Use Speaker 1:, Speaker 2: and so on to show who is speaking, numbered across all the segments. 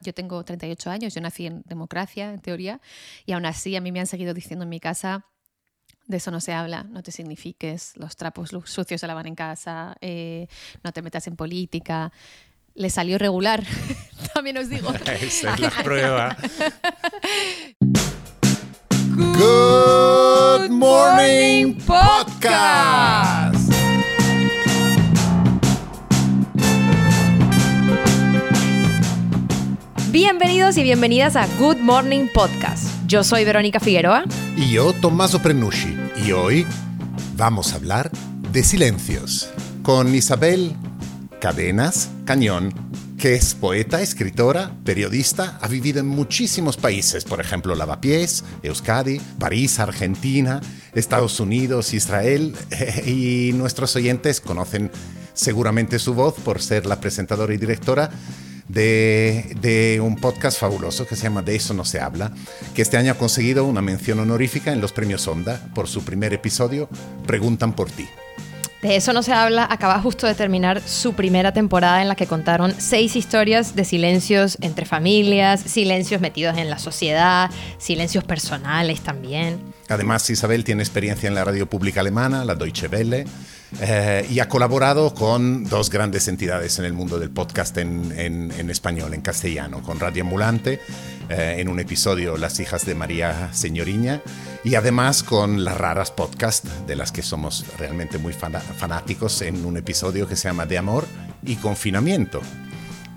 Speaker 1: Yo tengo 38 años, yo nací en democracia, en teoría, y aún así a mí me han seguido diciendo en mi casa, de eso no se habla, no te signifiques, los trapos sucios se lavan en casa, eh, no te metas en política. Le salió regular, también os digo.
Speaker 2: Esa es la prueba.
Speaker 3: Good Morning Podcast.
Speaker 4: Bienvenidos y bienvenidas a Good Morning Podcast. Yo soy Verónica Figueroa.
Speaker 3: Y yo, Tommaso Prenucci. Y hoy vamos a hablar de silencios con Isabel Cadenas Cañón, que es poeta, escritora, periodista, ha vivido en muchísimos países, por ejemplo, Lavapiés, Euskadi, París, Argentina, Estados Unidos, Israel, y nuestros oyentes conocen seguramente su voz por ser la presentadora y directora de, un podcast fabuloso que se llama De eso no se habla, que este año ha conseguido una mención honorífica en los premios Onda por su primer episodio, Preguntan por ti.
Speaker 4: De eso no se habla, acaba justo de terminar su primera temporada en la que contaron seis historias de silencios entre familias, silencios metidos en la sociedad, silencios personales también.
Speaker 3: Además, Isabel tiene experiencia en la radio pública alemana, la Deutsche Welle, eh, y ha colaborado con dos grandes entidades en el mundo del podcast en, español, en castellano, con Radio Ambulante, eh, en un episodio Las hijas de María Señoriña, y además con las raras podcast, de las que somos realmente muy fanáticos, en un episodio que se llama De Amor y Confinamiento.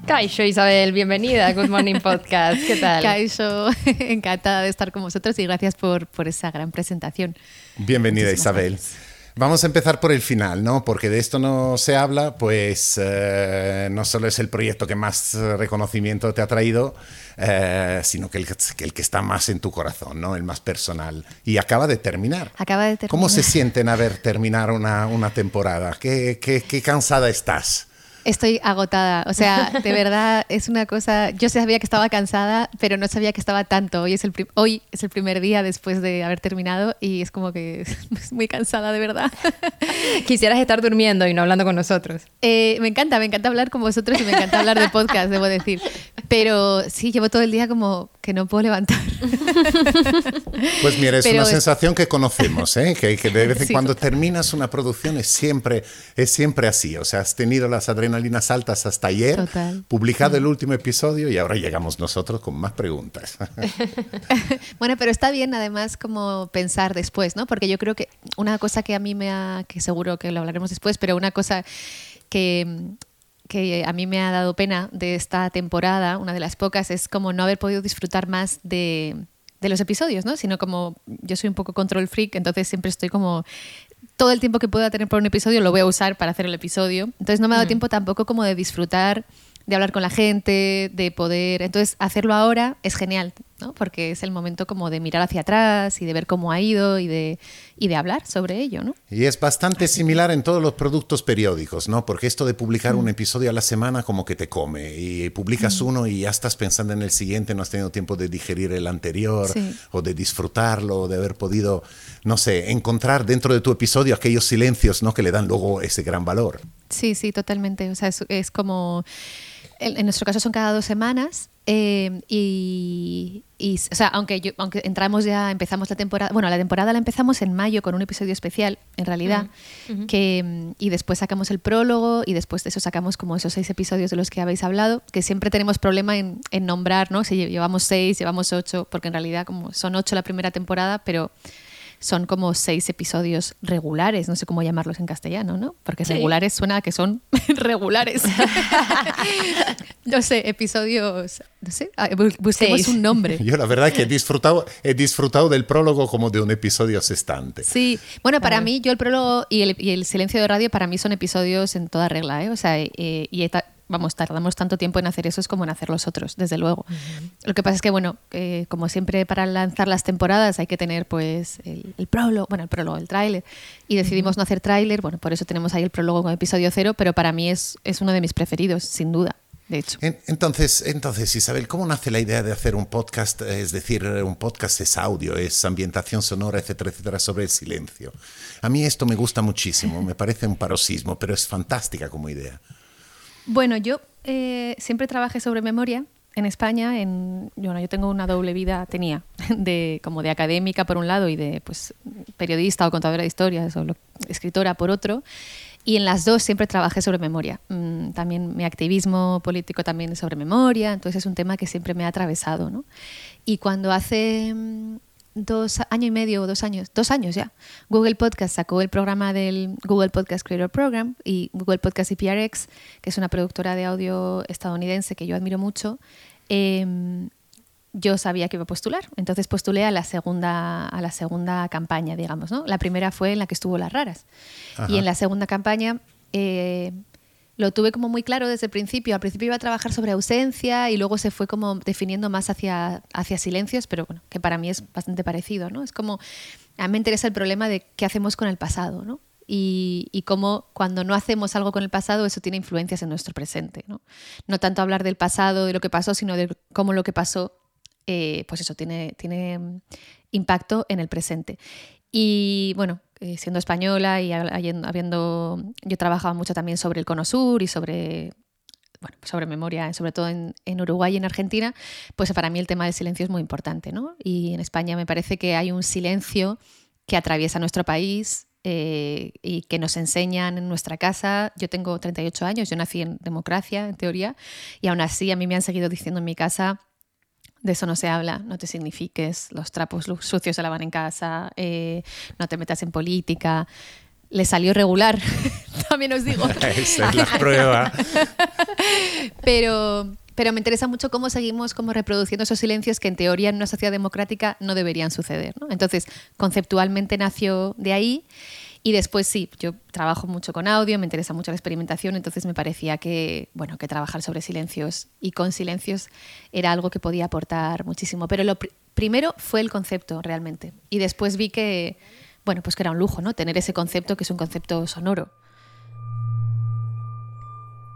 Speaker 4: Kaisho Isabel, bienvenida a Good Morning Podcast. ¿Qué tal?
Speaker 1: Kaisho, encantada de estar con vosotros y gracias por, por esa gran presentación.
Speaker 3: Bienvenida Isabel. Vamos a empezar por el final, ¿no? Porque de esto no se habla, pues eh, no solo es el proyecto que más reconocimiento te ha traído, eh, sino que el, que está más en tu corazón, ¿no? El más personal. Y acaba de terminar.
Speaker 1: Acaba de terminar.
Speaker 3: ¿Cómo se sienten a ver terminar una, una temporada? ¿Qué, qué, qué cansada estás?
Speaker 1: Estoy agotada, o sea, de verdad es una cosa, yo sabía que estaba cansada, pero no sabía que estaba tanto. Hoy es el, hoy es el primer día después de haber terminado y es como que es muy cansada, de verdad.
Speaker 4: Quisieras estar durmiendo y no hablando con nosotros.
Speaker 1: Eh, me encanta, me encanta hablar con vosotros y me encanta hablar de podcast, debo decir. Pero sí, llevo todo el día como que no puedo levantar.
Speaker 3: Pues mira, es una sensación que conocemos, ¿eh? que, de vez en cuando terminas una producción es siempre, es siempre así. O sea, has tenido las adrenalinas altas hasta ayer, publicado el último episodio y ahora llegamos nosotros con más preguntas.
Speaker 1: bueno, pero está bien además como pensar después, ¿no? Porque yo creo que una cosa que a mí me ha, que seguro que lo hablaremos después, pero una cosa que que a mí me ha dado pena de esta temporada, una de las pocas, es como no haber podido disfrutar más de, de los episodios, ¿no? Sino como yo soy un poco control freak, entonces siempre estoy como todo el tiempo que pueda tener por un episodio lo voy a usar para hacer el episodio. Entonces no me ha dado tiempo tampoco como de disfrutar de hablar con la gente, de poder. Entonces, hacerlo ahora es genial, ¿no? Porque es el momento como de mirar hacia atrás y de ver cómo ha ido y de, y de hablar sobre ello, ¿no?
Speaker 3: Y es bastante similar en todos los productos periódicos, ¿no? Porque esto de publicar un episodio a la semana como que te come. Y publicas mm. uno y ya estás pensando en el siguiente, no has tenido tiempo de digerir el anterior o de disfrutarlo, o de haber podido, no sé, encontrar dentro de tu episodio aquellos silencios, ¿no? Que le dan luego ese gran valor.
Speaker 1: Sí, sí, totalmente. O sea, es como en, nuestro caso son cada dos semanas. Eh, y, o sea, aunque, aunque entramos ya, empezamos la temporada, bueno, la temporada la empezamos en mayo con un episodio especial, en realidad, mm, que, y después sacamos el prólogo y después de eso sacamos como esos seis episodios de los que habéis hablado, que siempre tenemos problema en, en nombrar, ¿no? Si llevamos seis, llevamos ocho, porque en realidad como son ocho la primera temporada, pero son como seis episodios regulares, no sé cómo llamarlos en castellano, ¿no? Porque regulares suena a que son regulares. no sé, episodios, no sé, busquemos un nombre.
Speaker 3: Yo la verdad es que he disfrutado, he disfrutado del prólogo como de un episodio asestante.
Speaker 1: Sí, bueno, para mí, yo el prólogo y el, silencio de radio para mí son episodios en toda regla, ¿eh? O sea, eh, y vamos, tardamos tanto tiempo en hacer eso es como en hacer los otros, desde luego. Lo que pasa es que, bueno, como siempre para lanzar las temporadas hay que tener pues el, prólogo, bueno, el prólogo, el tráiler, y decidimos no hacer tráiler, bueno, por eso tenemos ahí el prólogo con episodio cero, pero para mí es, es uno de mis preferidos, sin duda. De hecho.
Speaker 3: Entonces, entonces, Isabel, ¿cómo nace la idea de hacer un podcast? Es decir, un podcast es audio, es ambientación sonora, etcétera, etcétera, sobre el silencio. A mí esto me gusta muchísimo, me parece un paroxismo, pero es fantástica como idea.
Speaker 1: Bueno, yo eh, siempre trabajé sobre memoria en España, en, bueno, yo tengo una doble vida, tenía, de, como de académica por un lado y de pues, periodista o contadora de historias o escritora por otro. Y en las dos siempre trabajé sobre memoria. Mm, también mi activismo político también es sobre memoria, entonces es un tema que siempre me ha atravesado. ¿no? Y cuando hace mm, dos años y medio o dos años, dos años ya, Google Podcast sacó el programa del Google Podcast Creator Program y Google Podcast y PRX, que es una productora de audio estadounidense que yo admiro mucho, em, yo sabía que iba a postular. Entonces postulé a la segunda, a la segunda campaña, digamos. ¿no? La primera fue en la que estuvo Las Raras. Y en la segunda campaña eh, lo tuve como muy claro desde el principio. Al principio iba a trabajar sobre ausencia y luego se fue como definiendo más hacia, hacia silencios, pero bueno, que para mí es bastante parecido, ¿no? Es como, a mí me interesa el problema de qué hacemos con el pasado, ¿no? Y, y, cómo cuando no hacemos algo con el pasado eso tiene influencias en nuestro presente. ¿no? no tanto hablar del pasado, de lo que pasó, sino de cómo lo que pasó, eh, pues eso tiene, tiene impacto en el presente. Y bueno, eh, siendo española y habiendo, yo trabajaba mucho también sobre el Cono Sur y sobre, bueno, sobre memoria, sobre todo en, Uruguay y en Argentina, pues para mí el tema del silencio es muy importante, ¿no? Y en España me parece que hay un silencio que atraviesa nuestro país, eh, y que nos enseñan en nuestra casa. Yo tengo 38 años, yo nací en democracia, en teoría, y aún así a mí me han seguido diciendo en mi casa de eso no se habla, no te signifiques, los trapos sucios se lavan en casa, eh, no te metas en política. Le salió regular, también os digo.
Speaker 3: Esa es la prueba.
Speaker 1: pero, pero me interesa mucho cómo seguimos como reproduciendo esos silencios que en teoría en una sociedad democrática no deberían suceder. Entonces, conceptualmente nació de ahí y después sí, yo trabajo mucho con audio, me interesa mucho la experimentación, entonces me parecía que, bueno, que trabajar sobre silencios y con silencios era algo que podía aportar muchísimo. Pero lo primero fue el concepto realmente. Y después vi que, bueno, pues que era un lujo, ¿no? Tener ese concepto que es un concepto sonoro.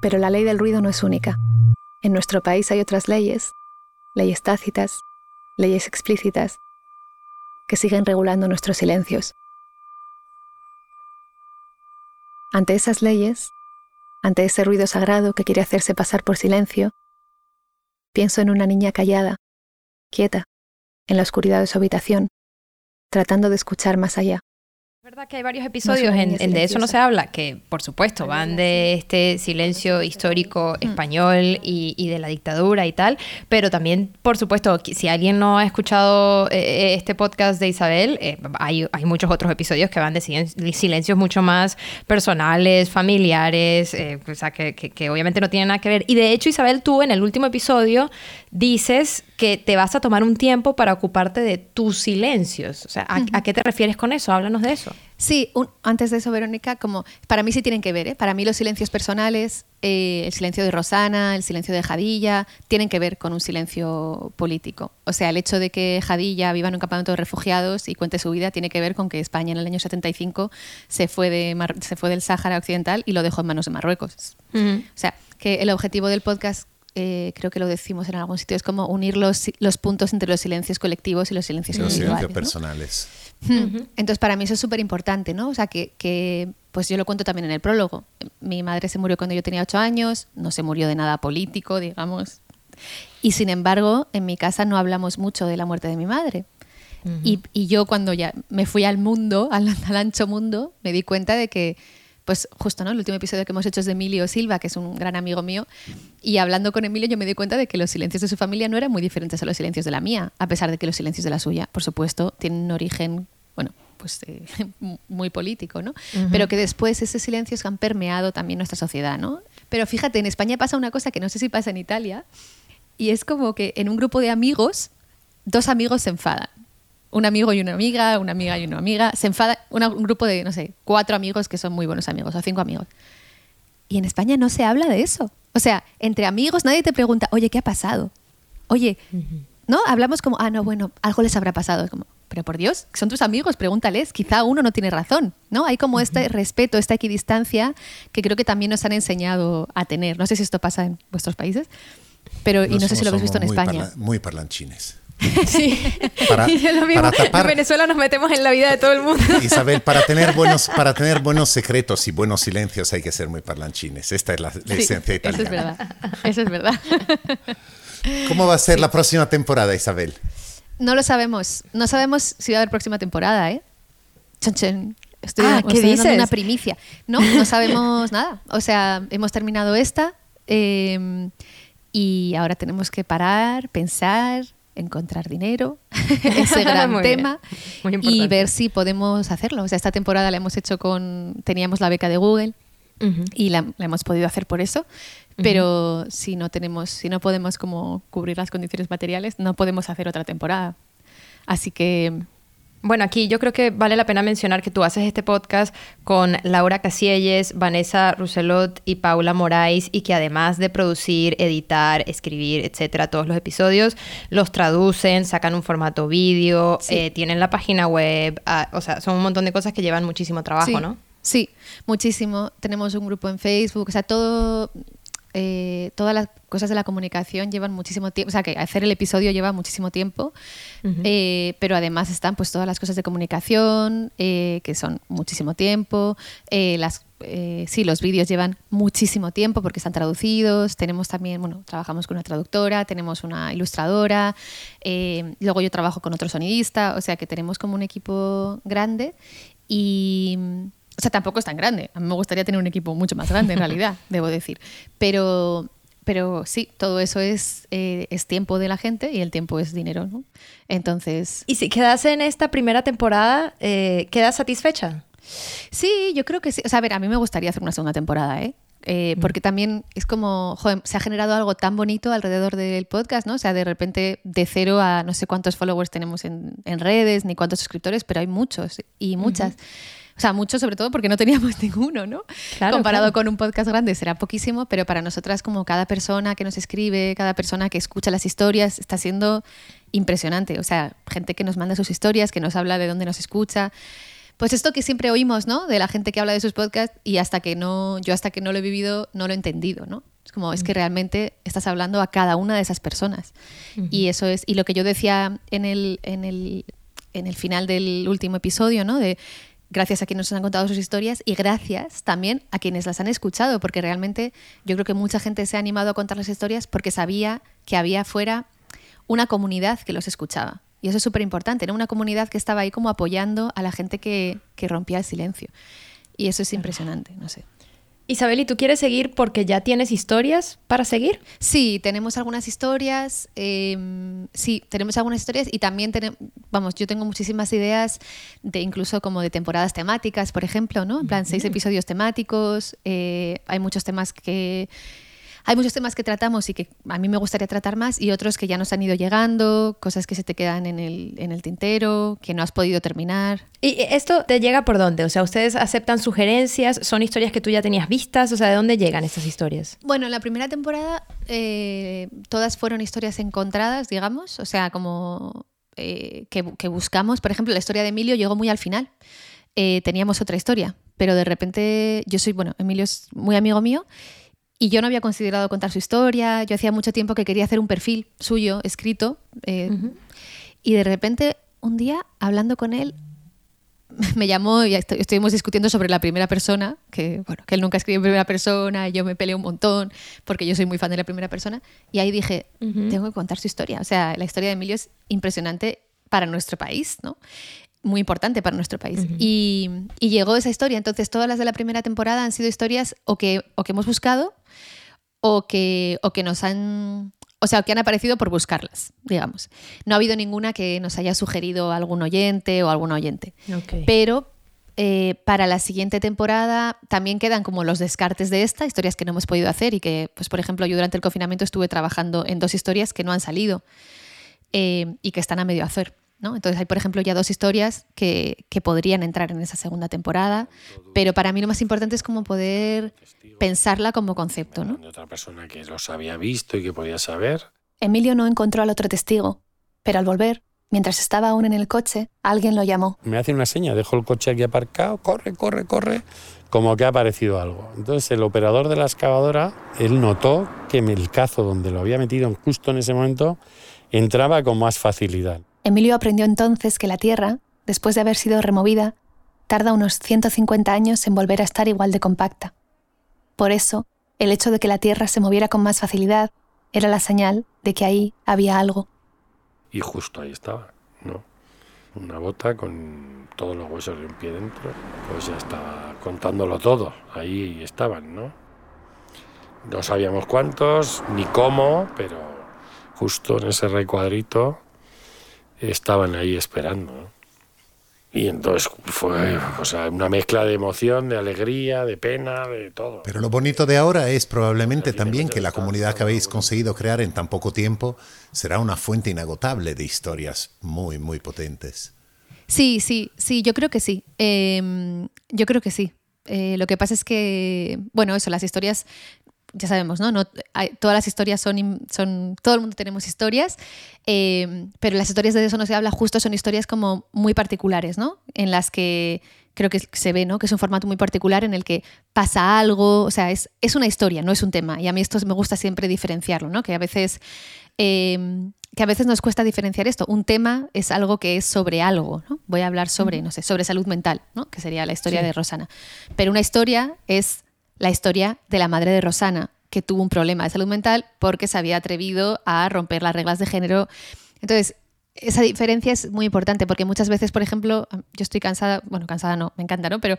Speaker 2: Pero la ley del ruido no es única. En nuestro país hay otras leyes, leyes tácitas, leyes explícitas, que siguen regulando nuestros silencios. Ante esas leyes, ante ese ruido sagrado que quiere hacerse pasar por silencio, pienso en una niña callada, quieta, en la oscuridad de su habitación, tratando de escuchar más allá
Speaker 4: verdad que hay varios episodios en, De eso no se habla, que por supuesto van de este silencio histórico mm. español y, de la dictadura y tal, pero también, por supuesto, si alguien no ha escuchado eh, eh, este podcast de Isabel, eh, hay, hay, muchos otros episodios que van de silencios mucho más personales, familiares, o sea, que, que obviamente no tienen nada que ver. Y de hecho, Isabel, tú en el último episodio dices que te vas a tomar un tiempo para ocuparte de tus silencios. O sea, ¿a, qué te refieres con eso? Háblanos de eso.
Speaker 1: Sí, antes de eso, Verónica, como para mí sí tienen que ver. ¿eh? Para mí los silencios personales, eh, el silencio de Rosana, el silencio de Jadilla, tienen que ver con un silencio político. O sea, el hecho de que Jadilla viva en un campamento de refugiados y cuente su vida tiene que ver con que España en el año 75 se fue, de se fue del Sáhara Occidental y lo dejó en manos de Marruecos. O sea, que el objetivo del podcast eh, creo que lo decimos en algún sitio, es como unir los, los puntos entre los silencios colectivos y los silencios los individuales.
Speaker 3: personales.
Speaker 1: Entonces, para mí eso es súper importante, ¿no? O sea, que, que, pues yo lo cuento también en el prólogo. Mi madre se murió cuando yo tenía ocho años, no se murió de nada político, digamos. Y sin embargo, en mi casa no hablamos mucho de la muerte de mi madre. y, y, yo cuando ya me fui al mundo, al, al ancho mundo, me di cuenta de que pues justo, ¿no? El último episodio que hemos hecho es de Emilio Silva, que es un gran amigo mío, y hablando con Emilio yo me di cuenta de que los silencios de su familia no eran muy diferentes a los silencios de la mía, a pesar de que los silencios de la suya, por supuesto, tienen un origen, bueno, pues eh, muy político, ¿no? Pero que después esos silencios han permeado también nuestra sociedad, ¿no? Pero fíjate, en España pasa una cosa que no sé si pasa en Italia, y es como que en un grupo de amigos, dos amigos se enfadan un amigo y una amiga, una amiga y una amiga, se enfada un grupo de, no sé, cuatro amigos que son muy buenos amigos o cinco amigos. Y en España no se habla de eso. O sea, entre amigos nadie te pregunta, oye, ¿qué ha pasado? Oye, ¿no? Hablamos como, ah, no, bueno, algo les habrá pasado. Es como, pero por Dios, son tus amigos, pregúntales, quizá uno no tiene razón, ¿no? Hay como este respeto, esta equidistancia que creo que también nos han enseñado a tener. No sé si esto pasa en vuestros países, pero y no sé si lo habéis visto en España.
Speaker 3: muy parlanchines.
Speaker 4: Sí. Para, tapar, en Venezuela nos metemos en la vida de todo el mundo.
Speaker 3: Isabel, para tener buenos, para tener buenos secretos y buenos silencios hay que ser muy parlanchines. Esta es la, esencia italiana.
Speaker 1: Eso es verdad. Eso es verdad.
Speaker 3: ¿Cómo va a ser la próxima temporada, Isabel?
Speaker 1: No lo sabemos. No sabemos si va a haber próxima temporada, ¿eh? Chon, chon. Estoy,
Speaker 4: Ah, ¿qué
Speaker 1: estoy dando una primicia. No, no sabemos nada. O sea, hemos terminado esta eh, y ahora tenemos que parar, pensar, encontrar dinero, ese gran
Speaker 4: Muy bien.
Speaker 1: tema,
Speaker 4: Muy
Speaker 1: y ver si podemos hacerlo. O sea, esta temporada la hemos hecho con, teníamos la beca de Google y la, la hemos podido hacer por eso. Pero si no tenemos, si no podemos como cubrir las condiciones materiales, no podemos hacer otra temporada. Así que
Speaker 4: Bueno, aquí yo creo que vale la pena mencionar que tú haces este podcast con Laura Casielles, Vanessa Rousselot y Paula Morais y que además de producir, editar, escribir, etcétera, todos los episodios, los traducen, sacan un formato vídeo,
Speaker 1: Sí.
Speaker 4: eh, tienen la página web, ah, o sea, son un montón de cosas que llevan muchísimo trabajo,
Speaker 1: sí,
Speaker 4: ¿no?
Speaker 1: Sí, muchísimo. Tenemos un grupo en Facebook, o sea, todo, eh, todas las cosas de la comunicación llevan muchísimo tiempo, o sea, que hacer el episodio lleva muchísimo tiempo, eh, pero además están pues todas las cosas de comunicación, eh, que son muchísimo tiempo, las, sí, los vídeos llevan muchísimo tiempo porque están traducidos, tenemos también, bueno, trabajamos con una traductora, tenemos una ilustradora, luego yo trabajo con otro sonidista, o sea que tenemos como un equipo grande y... O sea, tampoco es tan grande. A mí me gustaría tener un equipo mucho más grande, en realidad, debo decir. Pero, pero sí, todo eso es, eh, es tiempo de la gente y el tiempo es dinero, ¿no? Entonces,
Speaker 4: Y si quedas en esta primera temporada, eh, ¿quedas satisfecha?
Speaker 1: sí, yo creo que sí. O sea, a ver, a mí me gustaría hacer una segunda temporada, ¿eh? Eh, porque también es como, joder, se ha generado algo tan bonito alrededor del podcast, ¿no? O sea, de repente de cero a no sé cuántos followers tenemos en, en redes, ni cuántos suscriptores, pero hay muchos y muchas. O sea, muchos sobre todo porque no teníamos ninguno, ¿no?
Speaker 4: Claro,
Speaker 1: Comparado
Speaker 4: claro.
Speaker 1: con un podcast grande será poquísimo, pero para nosotras como cada persona que nos escribe, cada persona que escucha las historias, está siendo impresionante. O sea, gente que nos manda sus historias, que nos habla de dónde nos escucha. Pues esto que siempre oímos, ¿no? De la gente que habla de sus podcasts y hasta que no, yo hasta que no lo he vivido, no lo he entendido, ¿no? Es como, es que realmente estás hablando a cada una de esas personas. Y eso es, y lo que yo decía en el, en el, en el final del último episodio, ¿no? De gracias a quienes nos han contado sus historias y gracias también a quienes las han escuchado, porque realmente yo creo que mucha gente se ha animado a contar las historias porque sabía que había fuera una comunidad que los escuchaba. Y eso es súper importante, ¿no? Una comunidad que estaba ahí como apoyando a la gente que, que rompía el silencio. Y eso es impresionante, no sé.
Speaker 4: Isabel, ¿y tú quieres seguir porque ya tienes historias para seguir?
Speaker 1: Sí, tenemos algunas historias. eh, sí, tenemos algunas historias y también tenemos, vamos, yo tengo muchísimas ideas de incluso como de temporadas temáticas, por ejemplo, ¿no? En plan, seis episodios temáticos. eh, hay muchos temas que hay muchos temas que tratamos y que a mí me gustaría tratar más y otros que ya nos han ido llegando, cosas que se te quedan en el, en el tintero, que no has podido terminar.
Speaker 4: ¿Y esto te llega por dónde? O sea, ¿ustedes aceptan sugerencias? ¿Son historias que tú ya tenías vistas? O sea, ¿de dónde llegan estas historias?
Speaker 1: Bueno, en la primera temporada eh, todas fueron historias encontradas, digamos, o sea, como eh, que, que buscamos. Por ejemplo, la historia de Emilio llegó muy al final. Eh, teníamos otra historia, pero de repente yo soy, bueno, Emilio es muy amigo mío y yo no había considerado contar su historia. Yo hacía mucho tiempo que quería hacer un perfil suyo escrito eh, y de repente un día hablando con él me llamó y estu- estuvimos discutiendo sobre la primera persona, que bueno, que él nunca escribió en primera persona, y yo me peleé un montón porque yo soy muy fan de la primera persona, y ahí dije,
Speaker 4: Ujú.
Speaker 1: tengo que contar su historia. O sea, la historia de Emilio es impresionante para nuestro país, ¿no? Muy importante para nuestro país. y, y llegó esa historia. Entonces, todas las de la primera temporada han sido historias o que, o que hemos buscado o que, o que nos han. O sea, que han aparecido por buscarlas, digamos. No ha habido ninguna que nos haya sugerido algún oyente o algún oyente. Pero eh, para la siguiente temporada también quedan como los descartes de esta, historias que no hemos podido hacer y que, pues por ejemplo, yo durante el confinamiento estuve trabajando en dos historias que no han salido eh, y que están a medio hacer. ¿No? Entonces hay, por ejemplo, ya dos historias que, que podrían entrar en esa segunda temporada, pero para mí lo más importante es como poder pensarla como concepto. ¿no?
Speaker 5: de otra persona que los había visto y que podía saber.
Speaker 2: Emilio no encontró al otro testigo, pero al volver, mientras estaba aún en el coche, alguien lo llamó.
Speaker 5: Me hace una seña, dejo el coche aquí aparcado, corre, corre, corre, como que ha aparecido algo. Entonces el operador de la excavadora, él notó que el cazo donde lo había metido justo en ese momento entraba con más facilidad.
Speaker 2: Emilio aprendió entonces que la Tierra, después de haber sido removida, tarda unos 150 años en volver a estar igual de compacta. Por eso, el hecho de que la Tierra se moviera con más facilidad era la señal de que ahí había algo.
Speaker 5: Y justo ahí estaba, ¿no? Una bota con todos los huesos de un pie dentro. Pues ya estaba contándolo todo. Ahí estaban, ¿no? No sabíamos cuántos ni cómo, pero justo en ese recuadrito estaban ahí esperando. ¿no? Y entonces fue o sea, una mezcla de emoción, de alegría, de pena, de todo.
Speaker 3: Pero lo bonito de ahora es probablemente también que la comunidad que habéis conseguido crear en tan poco tiempo será una fuente inagotable de historias muy, muy potentes.
Speaker 1: Sí, sí, sí, yo creo que sí. Eh, yo creo que sí. Eh, lo que pasa es que, bueno, eso, las historias ya sabemos, ¿no? no hay, todas las historias son, son, todo el mundo tenemos historias, eh, pero las historias de eso no se habla justo, son historias como muy particulares, ¿no? En las que creo que se ve, ¿no? Que es un formato muy particular en el que pasa algo, o sea, es, es una historia, no es un tema. Y a mí esto me gusta siempre diferenciarlo, ¿no? Que a veces... Eh, que a veces nos cuesta diferenciar esto. Un tema es algo que es sobre algo, ¿no? Voy a hablar sobre, no sé, sobre salud mental, ¿no? Que sería la historia sí. de Rosana. Pero una historia es la historia de la madre de Rosana, que tuvo un problema de salud mental porque se había atrevido a romper las reglas de género. Entonces, esa diferencia es muy importante porque muchas veces, por ejemplo, yo estoy cansada, bueno, cansada no, me encanta, ¿no? Pero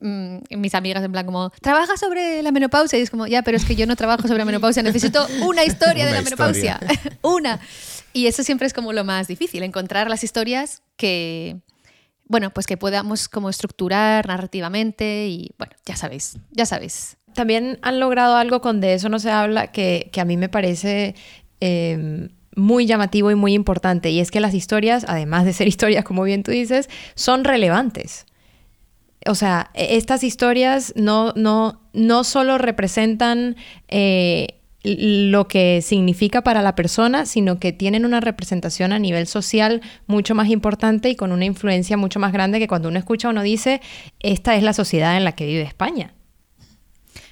Speaker 1: mmm, mis amigas en plan como, trabaja sobre la menopausia y es como, ya, pero es que yo no trabajo sobre la menopausia, necesito una historia una de la historia. menopausia, una. Y eso siempre es como lo más difícil, encontrar las historias que, bueno, pues que podamos como estructurar narrativamente y, bueno, ya sabéis, ya sabéis.
Speaker 4: También han logrado algo con De eso no se habla que, que a mí me parece... Eh, muy llamativo y muy importante, y es que las historias, además de ser historias, como bien tú dices, son relevantes. O sea, estas historias no, no, no solo representan eh, lo que significa para la persona, sino que tienen una representación a nivel social mucho más importante y con una influencia mucho más grande que cuando uno escucha uno dice, esta es la sociedad en la que vive España.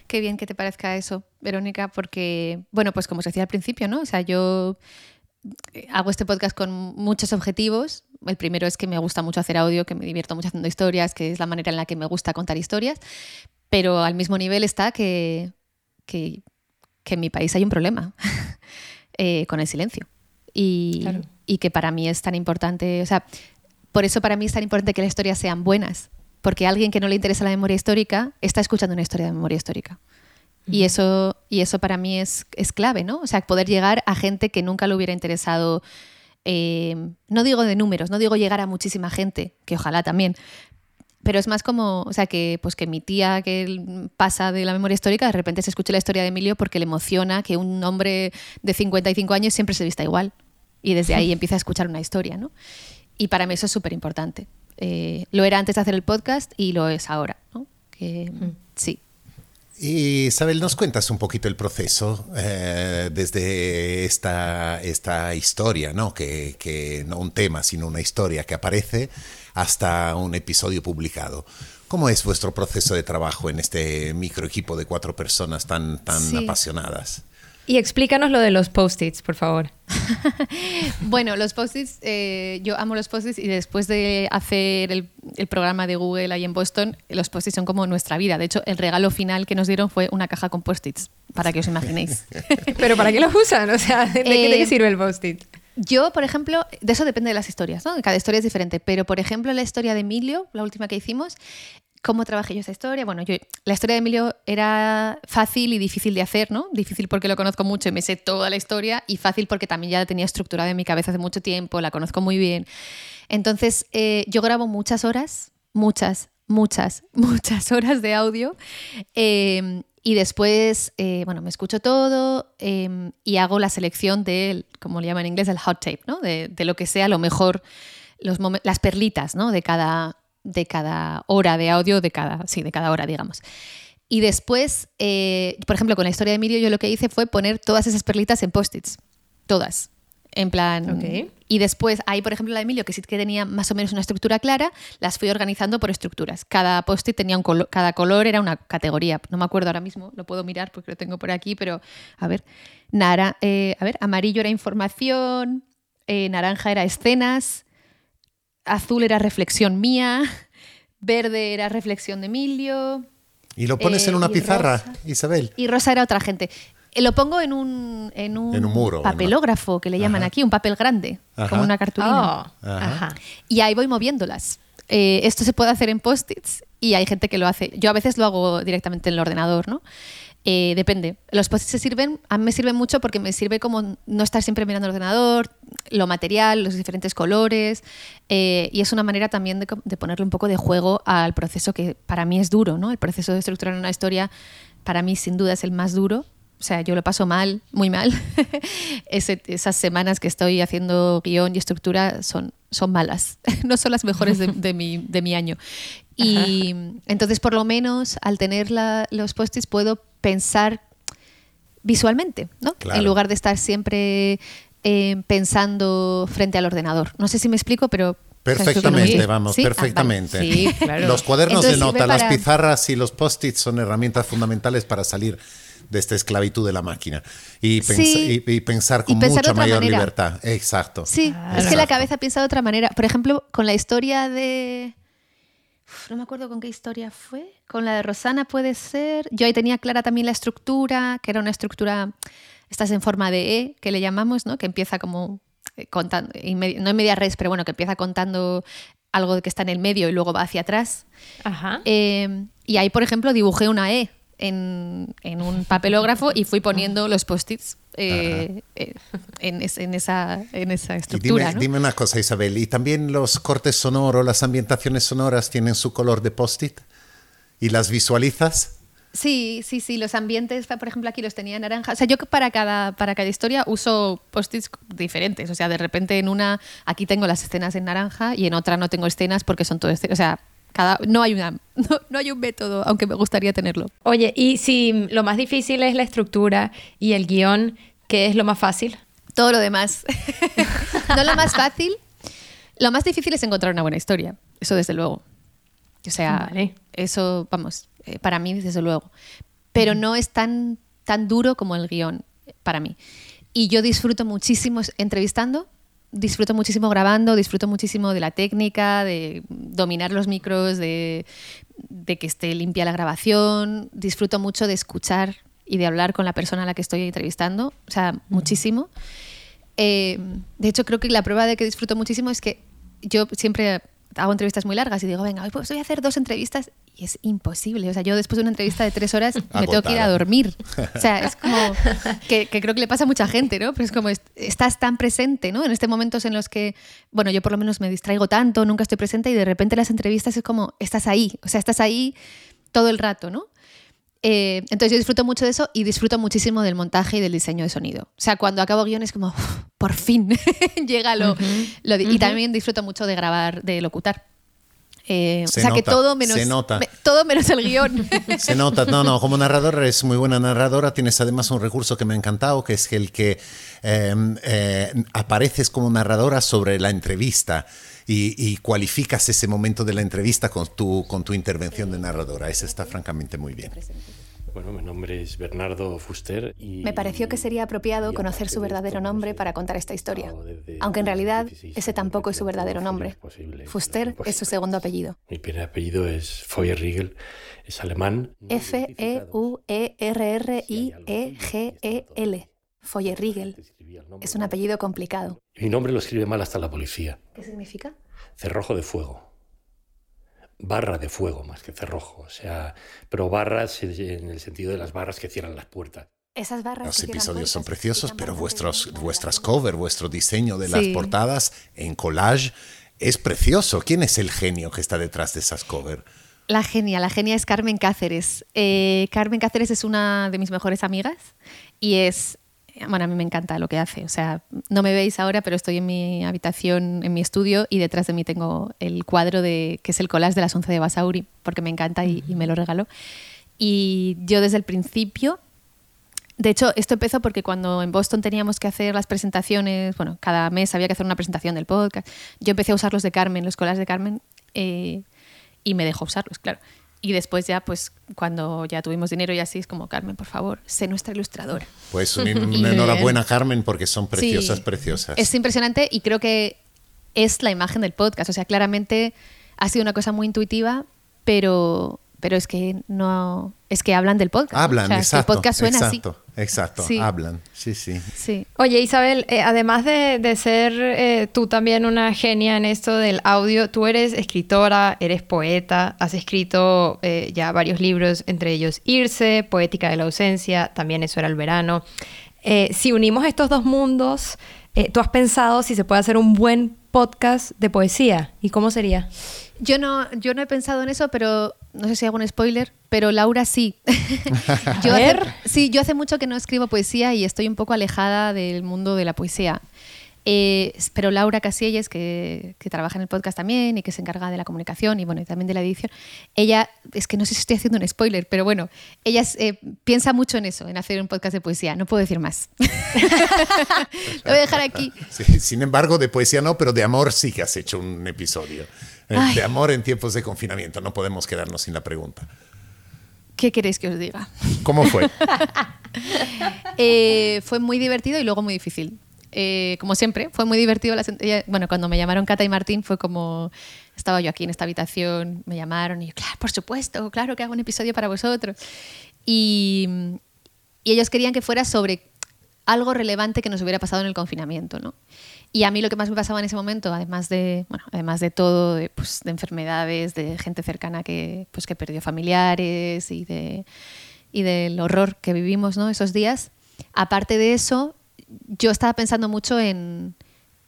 Speaker 1: Qué bien que te parezca eso, Verónica, porque, bueno, pues como os decía al principio, ¿no? O sea, yo hago este podcast con muchos objetivos. El primero es que me gusta mucho hacer audio, que me divierto mucho haciendo historias, que es la manera en la que me gusta contar historias. Pero al mismo nivel está que, que, que en mi país hay un problema eh, con el silencio. Y, claro. y que para mí es tan importante, o sea, por eso para mí es tan importante que las historias sean buenas. Porque alguien que no le interesa la memoria histórica está escuchando una historia de memoria histórica. Y eso, y eso para mí es, es, clave, ¿no? O sea, poder llegar a gente que nunca le hubiera interesado, eh, no digo de números, no digo llegar a muchísima gente, que ojalá también, pero es más como, o sea, que, pues que mi tía que pasa de la memoria histórica, de repente se escuche la historia de Emilio porque le emociona que un hombre de 55 años siempre se vista igual. Y desde ahí empieza a escuchar una historia, ¿no? Y para mí eso es súper importante. Eh, lo era antes de hacer el podcast y lo es ahora, ¿no? Que, mm. Sí.
Speaker 3: Y Isabel, ¿nos cuentas un poquito el proceso eh, desde esta, esta historia, ¿no? Que, que, no un tema, sino una historia que aparece hasta un episodio publicado? ¿Cómo es vuestro proceso de trabajo en este micro equipo de cuatro personas tan, tan sí. apasionadas?
Speaker 4: Y explícanos lo de los post-its, por favor.
Speaker 1: bueno, los post-its, eh, yo amo los post-its y después de hacer el, el, programa de Google ahí en Boston, los post-its son como nuestra vida. De hecho, el regalo final que nos dieron fue una caja con post-its, para que os imaginéis.
Speaker 4: ¿Pero para qué los usan? O sea, ¿de, eh, ¿de qué sirve el post-it?
Speaker 1: Yo, por ejemplo, de eso depende de las historias, ¿no? Cada historia es diferente, pero por ejemplo, la historia de Emilio, la última que hicimos, ¿Cómo trabajé yo esa historia? Bueno, yo, la historia de Emilio era fácil y difícil de hacer, ¿no? Difícil porque lo conozco mucho y me sé toda la historia y fácil porque también ya la tenía estructurada en mi cabeza hace mucho tiempo, la conozco muy bien. Entonces, eh, yo grabo muchas horas, muchas, muchas, muchas horas de audio eh, y después, eh, bueno, me escucho todo eh, y hago la selección del, como le llaman en inglés, el hot tape, ¿no? De, lo que sea lo mejor, las perlitas, ¿no? De cada, de cada hora de audio, de cada, sí, de cada hora, digamos. Y después, eh, por ejemplo, con la historia de Emilio, yo lo que hice fue poner todas esas perlitas en post-its. Todas. En plan.
Speaker 4: Okay.
Speaker 1: Y después, ahí, por ejemplo, la de Emilio, que sí que tenía más o menos una estructura clara, las fui organizando por estructuras. Cada post-it tenía un color, cada color era una categoría. No me acuerdo ahora mismo, lo puedo mirar porque lo tengo por aquí, pero a ver. Nara, eh, a ver, amarillo era información, eh, naranja era escenas, azul era reflexión mía, verde era reflexión de Emilio.
Speaker 3: ¿Y lo pones eh, en una pizarra,
Speaker 1: rosa,
Speaker 3: Isabel?
Speaker 1: Y rosa era otra gente. Lo pongo en un, en un,
Speaker 3: En un muro, en
Speaker 1: papelógrafo, que le llaman
Speaker 3: Ajá.
Speaker 1: aquí, un papel grande,
Speaker 3: Ajá.
Speaker 1: como una cartulina.
Speaker 4: Oh,
Speaker 3: Ajá.
Speaker 4: ajá.
Speaker 1: Y ahí voy moviéndolas. Eh, esto se puede hacer en post-its y hay gente que lo hace. Yo a veces lo hago directamente en el ordenador, ¿no? Eh, depende. Los post-its se sirven, a mí me sirven mucho porque me sirve como no estar siempre mirando el ordenador, lo material, los diferentes colores, eh, y es una manera también de, de ponerle un poco de juego al proceso que para mí es duro, ¿no? El proceso de estructurar una historia para mí sin duda es el más duro. O sea, yo lo paso mal, muy mal. Ese- esas semanas que estoy haciendo guion y estructura son, son malas. No son las mejores de, de mi, de mi año. Y entonces, por lo menos, al tener la- los post-its, puedo pensar visualmente, ¿no?
Speaker 3: Claro.
Speaker 1: En lugar de estar siempre eh, pensando frente al ordenador. No sé si me explico, pero...
Speaker 3: Perfectamente, vamos,
Speaker 1: ¿Sí? Ah, vale.
Speaker 3: perfectamente.
Speaker 4: Sí, claro.
Speaker 3: Los cuadernos
Speaker 1: Entonces
Speaker 3: de nota, las pizarras y los post-its son herramientas fundamentales para salir de esta esclavitud de la máquina y, pens-
Speaker 1: Sí.
Speaker 3: y- y pensar
Speaker 1: Y
Speaker 3: con
Speaker 1: pensar
Speaker 3: mucha mayor
Speaker 1: manera.
Speaker 3: libertad. Exacto.
Speaker 1: Sí,
Speaker 4: Claro.
Speaker 1: es que la cabeza piensa de otra manera. Por ejemplo, con la historia de... No me acuerdo con qué historia fue. Con la de Rosana puede ser. Yo ahí tenía clara también la estructura, que era una estructura, estás en forma de E, que le llamamos, ¿no? Que empieza como eh, contando, no en media res, pero bueno, que empieza contando algo que está en el medio y luego va hacia atrás.
Speaker 4: Ajá.
Speaker 1: Eh, y ahí, por ejemplo, dibujé una E en, en un papelógrafo y fui poniendo los post-its eh, eh, en, es- en esa, en esa
Speaker 3: Y
Speaker 1: estructura.
Speaker 3: dime,
Speaker 1: ¿no?
Speaker 3: dime una cosa, Isabel, ¿y también los cortes sonoros, las ambientaciones sonoras tienen su color de post-it? ¿Y las visualizas?
Speaker 1: Sí, sí, sí, los ambientes, por ejemplo, aquí los tenía naranja. O sea, yo para cada, para cada historia uso post-its diferentes. O sea, de repente en una, aquí tengo las escenas en naranja y en otra no tengo escenas porque son todo. O sea, cada, no, hay una, no, no hay un método, aunque me gustaría tenerlo.
Speaker 4: Oye, y si lo más difícil es la estructura y el guion, ¿qué es lo más fácil?
Speaker 1: Todo lo demás. no lo más fácil. Lo más difícil es encontrar una buena historia. Eso desde luego. O sea,
Speaker 4: Vale.
Speaker 1: eso, vamos, eh, para mí desde luego. Pero no es tan, tan duro como el guion eh, para mí. Y yo disfruto muchísimo entrevistando, disfruto muchísimo grabando, disfruto muchísimo de la técnica, de dominar los micros, de, de que esté limpia la grabación. Disfruto mucho de escuchar y de hablar con la persona a la que estoy entrevistando. O sea, muchísimo. Eh, de hecho, creo que la prueba de que disfruto muchísimo es que yo siempre hago entrevistas muy largas y digo, venga, hoy pues voy a hacer dos entrevistas y es imposible. O sea, yo después de una entrevista de tres horas me tengo que ir a dormir. O sea, es como que, que creo que le pasa a mucha gente, ¿no? Pero es como est- estás tan presente, ¿no? En este momentos en los que, bueno, yo por lo menos me distraigo tanto, nunca estoy presente y de repente las entrevistas es como, estás ahí, o sea, estás ahí todo el rato, ¿no? Eh, entonces yo disfruto mucho de eso y disfruto muchísimo del montaje y del diseño de sonido. O sea, cuando acabo guiones como, "Uf, por fin, llega lo, Y también disfruto mucho de grabar, de locutar. Eh,
Speaker 3: Se
Speaker 1: o sea, que todo menos,
Speaker 3: se nota.
Speaker 1: me- todo menos el guion.
Speaker 3: Se nota, no, no, como narradora eres muy buena narradora, tienes además un recurso que me ha encantado, que es el que eh, eh, apareces como narradora sobre la entrevista y, y cualificas ese momento de la entrevista con tu, con tu intervención de narradora. Eso está francamente muy bien.
Speaker 5: Bueno, mi nombre es Bernardo Fuster y...
Speaker 2: Me pareció que sería apropiado conocer su
Speaker 5: de
Speaker 2: verdadero nombre
Speaker 5: pues,
Speaker 2: para contar esta historia, aunque en realidad
Speaker 5: 2016
Speaker 2: ese tampoco es su verdadero nombre.
Speaker 5: posible,
Speaker 2: Fuster es su segundo apellido.
Speaker 5: Mi primer apellido es Feuerriegel, es alemán.
Speaker 2: E F-E-U-E-R-R-I-E-G-E-L. Es un apellido complicado.
Speaker 5: Mi nombre lo escribe mal hasta la policía.
Speaker 2: ¿Qué significa?
Speaker 5: Cerrojo de fuego. Barra de fuego más que cerrojo. O sea, pero barras en el sentido de las barras que cierran las puertas.
Speaker 2: Esas barras
Speaker 3: Los episodios son preciosos, pero vuestros, vuestras
Speaker 2: relación.
Speaker 3: cover, vuestro diseño de las
Speaker 1: Sí.
Speaker 3: portadas en collage es precioso. ¿Quién es el genio que está detrás de esas cover?
Speaker 1: La genia, la genia es Carmen Cáceres. Eh, Carmen Cáceres es una de mis mejores amigas y es, bueno, a mí me encanta lo que hace. O sea, no me veis ahora, pero estoy en mi habitación, en mi estudio y detrás de mí tengo el cuadro de que es el collage de las 11 de Basauri, porque me encanta y, y me lo regaló. Y yo desde el principio, de hecho, esto empezó porque cuando en Boston teníamos que hacer las presentaciones, bueno, cada mes había que hacer una presentación del podcast, yo empecé a usar los de Carmen, los collages de Carmen, eh, y me dejó usarlos, claro. Y después ya, pues, cuando ya tuvimos dinero y así, es como, Carmen, por favor, sé nuestra ilustradora.
Speaker 3: Pues un- enhorabuena, Carmen, porque son preciosas,
Speaker 1: Sí.
Speaker 3: preciosas.
Speaker 1: Es impresionante y creo que es la imagen del podcast. O sea, claramente ha sido una cosa muy intuitiva, pero, pero es que no es que hablan del podcast. ¿no?
Speaker 3: Hablan,
Speaker 1: O sea, es que
Speaker 3: exacto.
Speaker 1: el podcast suena
Speaker 3: exacto,
Speaker 1: así.
Speaker 3: Exacto,
Speaker 1: Sí.
Speaker 3: hablan. Sí, sí.
Speaker 1: Sí.
Speaker 4: Oye, Isabel, eh, además de, de ser eh, tú también una genia en esto del audio, tú eres escritora, eres poeta, has escrito eh, ya varios libros, entre ellos Irse, Poética de la ausencia, también Eso era el verano. Si unimos estos dos mundos, ¿tú has pensado si se puede hacer un buen podcast de poesía? ¿Y cómo sería?
Speaker 1: Yo no, yo no he pensado en eso, pero no sé si hago un spoiler, pero Laura sí. yo hace- sí, yo hace mucho que no escribo poesía y estoy un poco alejada del mundo de la poesía. Eh, pero Laura Casillas, que, que trabaja en el podcast también y que se encarga de la comunicación y bueno, y también de la edición, ella, es que no sé si estoy haciendo un spoiler, pero bueno, ella eh, piensa mucho en eso, en hacer un podcast de poesía. No puedo decir más. Lo voy a dejar aquí.
Speaker 3: Sí, Sin embargo, de poesía no, pero de amor sí que has hecho un episodio. Eh,
Speaker 1: Ay.
Speaker 3: De amor en tiempos de confinamiento. No podemos quedarnos sin la pregunta.
Speaker 1: ¿Qué queréis que os diga?
Speaker 3: ¿Cómo fue?
Speaker 1: Eh, fue muy divertido y luego muy difícil. Eh, como siempre, fue muy divertido. ella- bueno, cuando me llamaron Cata y Martín fue como, estaba yo aquí en esta habitación, me llamaron y yo, claro, por supuesto, claro que hago un episodio para vosotros. Y, y ellos querían que fuera sobre algo relevante que nos hubiera pasado en el confinamiento, ¿no? Y a mí lo que más me pasaba en ese momento, además de, bueno, además de todo, de, pues, de enfermedades, de gente cercana que, pues, que perdió familiares y, de, y del horror que vivimos ¿no? esos días, aparte de eso, yo estaba pensando mucho en,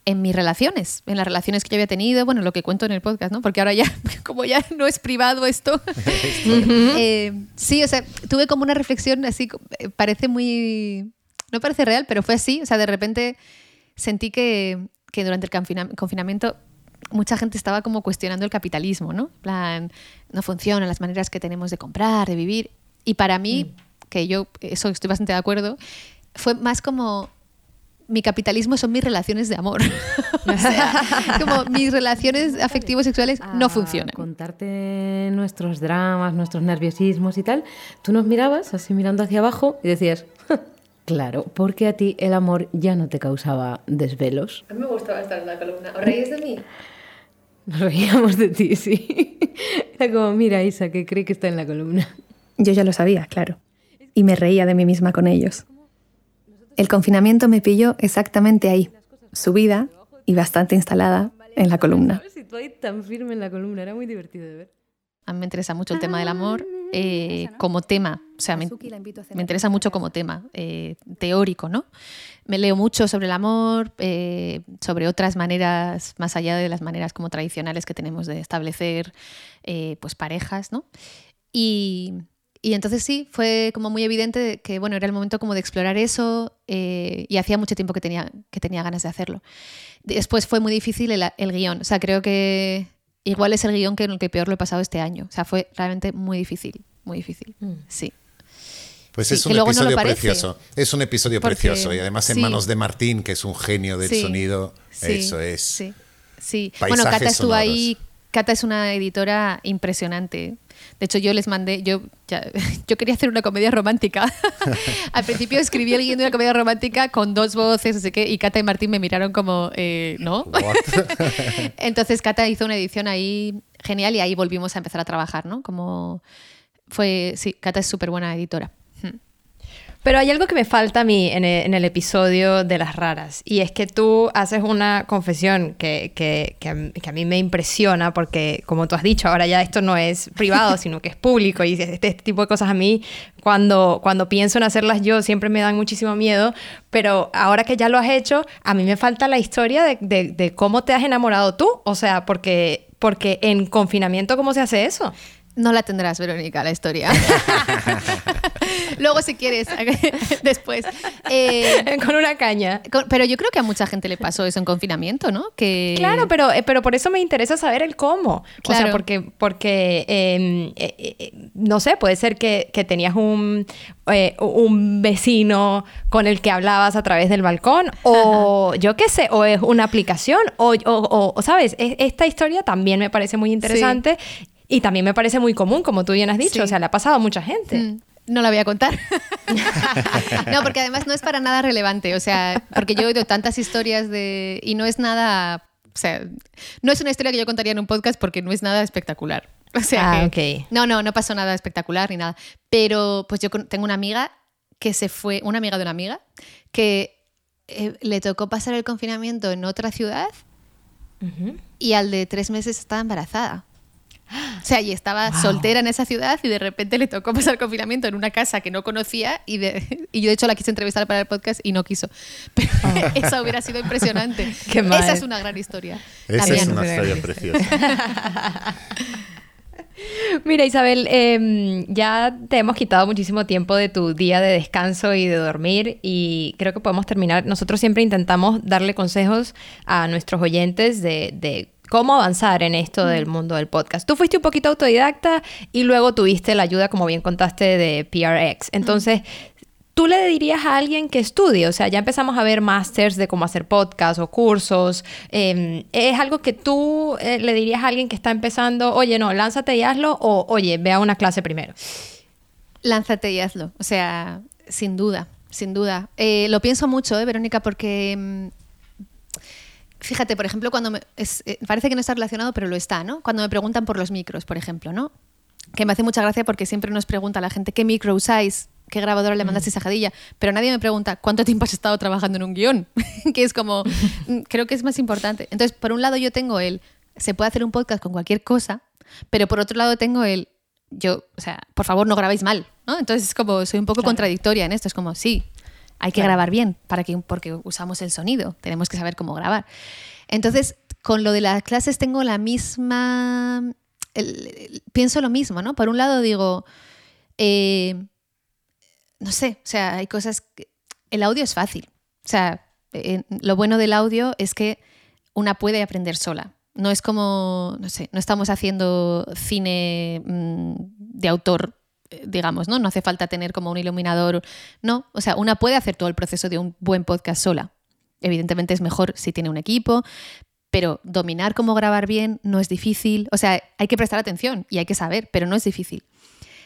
Speaker 1: en mis relaciones, en las relaciones que yo había tenido, bueno, lo que cuento en el podcast, ¿no? Porque ahora ya, como ya no es privado esto, eh, sí, o sea, tuve como una reflexión así, eh, parece muy, no parece real, pero fue así, o sea, de repente sentí que, que durante el confina- confinamiento mucha gente estaba como cuestionando el capitalismo, ¿no? En plan, no funcionan las maneras que tenemos de comprar, de vivir. Y para mí, que yo, eso estoy bastante de acuerdo, fue más como mi capitalismo son mis relaciones de amor. o sea, como mis relaciones afectivos sexuales no
Speaker 6: a
Speaker 1: funcionan.
Speaker 6: Contarte nuestros dramas, nuestros nerviosismos y tal. Tú nos mirabas así mirando hacia abajo y decías, claro, porque a ti el amor ya no te causaba desvelos.
Speaker 1: A mí me gustaba estar en la columna. ¿Os reís de mí?
Speaker 6: Nos reíamos de ti, sí. Era como, mira, Isa, que cree que está en la columna.
Speaker 2: Yo ya lo sabía, claro. Y me reía de mí misma con ellos. El confinamiento me pilló exactamente ahí, subida y bastante instalada en la columna.
Speaker 6: Tan firme en la columna, era muy divertido de ver.
Speaker 1: A mí me interesa mucho el tema del amor eh, como tema. O sea, me, me interesa mucho como tema eh, teórico, ¿no? Me leo mucho sobre el amor, eh, sobre otras maneras, más allá de las maneras como tradicionales que tenemos de establecer eh, pues parejas, ¿no? Y, y entonces sí, fue como muy evidente que bueno, era el momento como de explorar eso eh, y hacía mucho tiempo que tenía, que tenía ganas de hacerlo. Después fue muy difícil el, el guion. O sea, creo que igual es el guion que en el que peor lo he pasado este año. O sea, fue realmente muy difícil, muy difícil. Sí.
Speaker 3: Pues
Speaker 1: Sí,
Speaker 3: es un episodio precioso. Es un episodio
Speaker 1: Porque-
Speaker 3: precioso y además en
Speaker 1: sí.
Speaker 3: manos de Martín, que es un genio del
Speaker 1: Sí,
Speaker 3: sonido.
Speaker 1: sí,
Speaker 3: Eso es.
Speaker 1: Sí, sí.
Speaker 3: Paisajes
Speaker 1: Bueno, Cata estuvo
Speaker 3: sonoros.
Speaker 1: ahí. Cata es una editora impresionante. De hecho, yo les mandé, yo, ya- yo quería hacer una comedia romántica. Al principio escribí el guion de una comedia romántica con dos voces, así que, y Cata y Martín me miraron como, eh, ¿no? Entonces Cata hizo una edición ahí genial y ahí volvimos a empezar a trabajar, ¿no? Como fue, sí, Cata es súper buena editora.
Speaker 4: Pero hay algo que me falta a mí en el, en el episodio de las raras y es que tú haces una confesión que, que, que, a, que a mí me impresiona porque, como tú has dicho, ahora ya esto no es privado, sino que es público y este, este tipo de cosas a mí, cuando, cuando pienso en hacerlas yo, siempre me dan muchísimo miedo, pero ahora que ya lo has hecho, a mí me falta la historia de, de, de cómo te has enamorado tú, o sea, porque, porque en confinamiento, ¿cómo se hace eso?
Speaker 1: No la tendrás, Verónica, la historia. Luego, si quieres, después. Eh,
Speaker 4: Con una caña.
Speaker 1: con- pero yo creo que a mucha gente le pasó eso en confinamiento, ¿no? Que
Speaker 4: Claro, pero, eh, pero por eso me interesa saber el cómo. O sea, porque, porque eh, eh, eh, no sé, puede ser que, que tenías un, eh, un vecino con el que hablabas a través del balcón, o yo qué sé, o es una aplicación, o, o- ¿sabes? Es- Esta historia también me parece muy interesante y también me parece muy común, como tú bien has dicho.
Speaker 1: Sí.
Speaker 4: O sea, le ha pasado a mucha gente.
Speaker 1: Mm, No la voy a contar. no, porque además no es para nada relevante. O sea, porque yo he oído tantas historias de. Y no es nada. O sea, no es una historia que yo contaría en un podcast porque no es nada espectacular. O sea,
Speaker 4: Ah,
Speaker 1: que-
Speaker 4: ok.
Speaker 1: no, no, no pasó nada espectacular ni nada. Pero pues yo tengo una amiga que se fue, una amiga de una amiga, que eh, le tocó pasar el confinamiento en otra ciudad y al de tres meses estaba embarazada. O sea, y estaba soltera en esa ciudad y de repente le tocó pasar el confinamiento en una casa que no conocía y, de, y yo de hecho la quise entrevistar para el podcast y no quiso. Pero eso hubiera sido impresionante. Esa es una gran historia.
Speaker 3: Esa es una historia preciosa.
Speaker 4: Mira, Isabel, em, ya te hemos quitado muchísimo tiempo de tu día de descanso y de dormir y creo que podemos terminar. Nosotros siempre intentamos darle consejos a nuestros oyentes de, de cómo avanzar en esto del mundo del podcast. Tú fuiste un poquito autodidacta y luego tuviste la ayuda, como bien contaste, de PRX. Entonces, ¿Tú le dirías a alguien que estudie? O sea, ya empezamos a ver másters de cómo hacer podcast o cursos. Em, ¿Es algo que tú eh, le dirías a alguien que está empezando, oye, no, lánzate y hazlo o, oye, vea una clase primero?
Speaker 1: Lánzate y hazlo. O sea, sin duda, sin duda. Eh, lo pienso mucho, ¿eh, Verónica? Porque em, fíjate, por ejemplo, cuando me, eh, parece que no está relacionado, pero lo está, ¿no? Cuando me preguntan por los micros, por ejemplo, ¿no? Que me hace mucha gracia porque siempre nos pregunta la gente qué micro usáis, qué grabadora le mandaste esa jadilla, pero nadie me pregunta cuánto tiempo has estado trabajando en un guion, que es como, mm, creo que es más importante. Entonces, por un lado yo tengo el, se puede hacer un podcast con cualquier cosa, pero por otro lado tengo el, yo, o sea, por favor no grabéis mal, ¿no? Entonces es como, soy un poco contradictoria en esto, es como, sí, hay que grabar bien para que, porque usamos el sonido, tenemos que saber cómo grabar. Entonces, con lo de las clases tengo la misma, pienso lo mismo, ¿no? Por un lado digo, eh, no sé, o sea, hay cosas que, el audio es fácil, o sea, lo bueno del audio es que una puede aprender sola. No es como, no sé, no estamos haciendo cine mm, de autor digamos, ¿no? No hace falta tener como un iluminador. No, o sea, una puede hacer todo el proceso de un buen podcast sola. Evidentemente es mejor si tiene un equipo, pero dominar cómo grabar bien no es difícil. O sea, hay que prestar atención y hay que saber, pero no es difícil.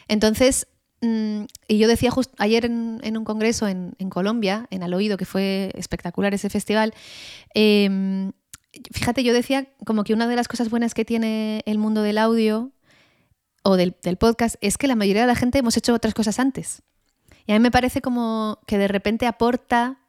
Speaker 1: Entonces, mm, y yo decía ayer en, un congreso en, Colombia, en Al Oído, que fue espectacular ese festival, em, fíjate, yo decía como que una de las cosas buenas que tiene el mundo del audio o del, podcast es que la mayoría de la gente hemos hecho otras cosas antes. Y a mí me parece como que de repente aporta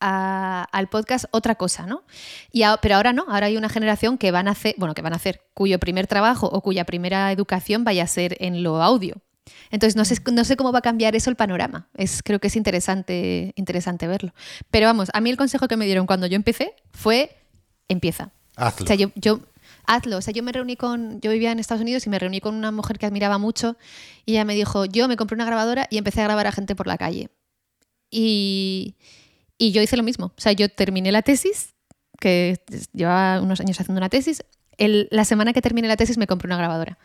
Speaker 1: al podcast otra cosa, ¿no? Y pero ahora no, ahora hay una generación que van a hacer, bueno, que van a hacer, cuyo primer trabajo o cuya primera educación vaya a ser en lo audio. Entonces no sé, no sé cómo va a cambiar eso el panorama. Es, creo que es interesante, interesante verlo. Pero vamos, a mí el consejo que me dieron cuando yo empecé fue empieza.
Speaker 3: Hazlo.
Speaker 1: O sea, yo, yo hazlo. O sea, yo me reuní con, yo vivía en Estados Unidos y me reuní con una mujer que admiraba mucho y ella me dijo, yo me compré una grabadora y empecé a grabar a gente por la calle. Y, y yo hice lo mismo. O sea, yo terminé la tesis, que llevaba unos años haciendo una tesis. El, la semana que terminé la tesis me compré una grabadora.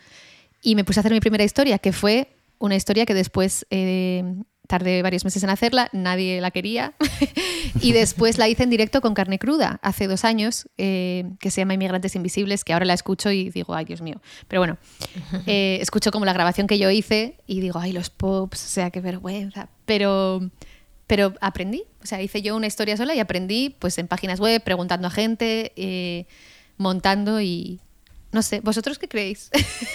Speaker 1: Y me puse a hacer mi primera historia, que fue una historia que después eh, tardé varios meses en hacerla, nadie la quería. y después la hice en directo con carne cruda hace dos años, eh, que se llama Inmigrantes Invisibles, que ahora la escucho y digo, ay Dios mío. Pero bueno, eh, escucho como la grabación que yo hice y digo, ay, los pops, o sea, qué vergüenza. Pero, pero aprendí, o sea, hice yo una historia sola y aprendí pues en páginas web, preguntando a gente, eh, montando y, no sé, ¿vosotros qué creéis?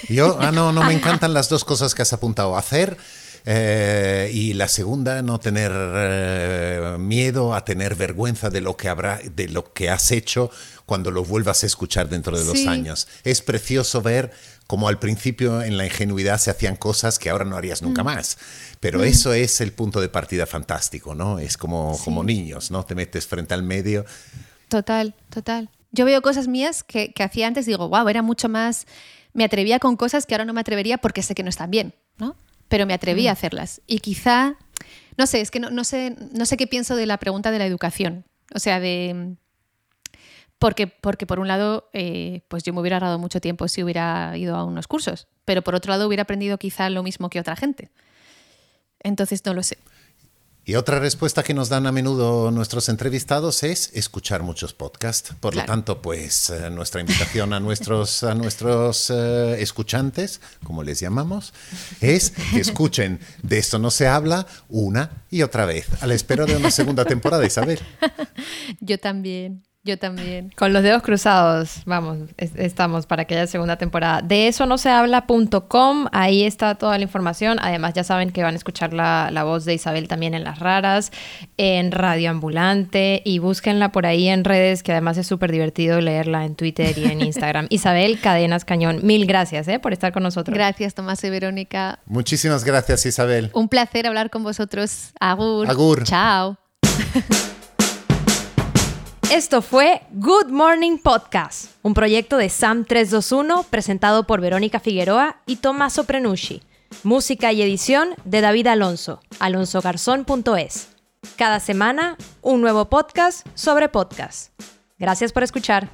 Speaker 3: Yo, ah, no, no me encantan las dos cosas que has apuntado. Hacer eh, y la segunda, no tener eh, miedo a tener vergüenza de lo que habrá, de lo que has hecho cuando lo vuelvas a escuchar dentro de dos años. Es precioso ver cómo al principio en la ingenuidad se hacían cosas que ahora no harías nunca mm. más. Pero mm. eso es el punto de partida fantástico, ¿no? Es como, como niños, ¿no? Te metes frente al medio.
Speaker 1: Total, total. Yo veo cosas mías que, que hacía antes, digo, wow, era mucho más. Me atrevía con cosas que ahora no me atrevería porque sé que no están bien, ¿no? Pero me atreví a mm. hacerlas. Y quizá, no sé, es que no, sé, no sé qué pienso de la pregunta de la educación. O sea, de... Porque, porque por un lado, eh, pues yo me hubiera ahorrado mucho tiempo si hubiera ido a unos cursos, pero por otro lado hubiera aprendido quizá lo mismo que otra gente. Entonces no lo sé.
Speaker 3: Y otra respuesta que nos dan a menudo nuestros entrevistados es escuchar muchos podcasts. Por lo tanto, pues eh, nuestra invitación a nuestros, a nuestros eh, escuchantes, como les llamamos, es que escuchen De esto no se habla una y otra vez, a la espera de una segunda temporada, Isabel.
Speaker 1: Yo también. Yo también.
Speaker 4: Con los dedos cruzados, vamos, es- estamos para que haya segunda temporada. De eso no se habla.com, ahí está toda la información. Además, ya saben que van a escuchar la, la voz de Isabel también en Las Raras, en Radio Ambulante, y búsquenla por ahí en redes, que además es súper divertido leerla en Twitter y en Instagram. Isabel Cadenas Cañón, mil gracias eh, por estar con nosotros.
Speaker 1: Gracias, Tomás y Verónica.
Speaker 3: Muchísimas gracias, Isabel.
Speaker 1: Un placer hablar con vosotros. Agur.
Speaker 3: Agur.
Speaker 1: Chao.
Speaker 4: Esto fue Good Morning Podcast, un proyecto de Sam 321 presentado por Verónica Figueroa y Tommaso Prenucci. Música y edición de David Alonso, alonsogarzón.es. Cada semana, un nuevo podcast sobre podcast. Gracias por escuchar.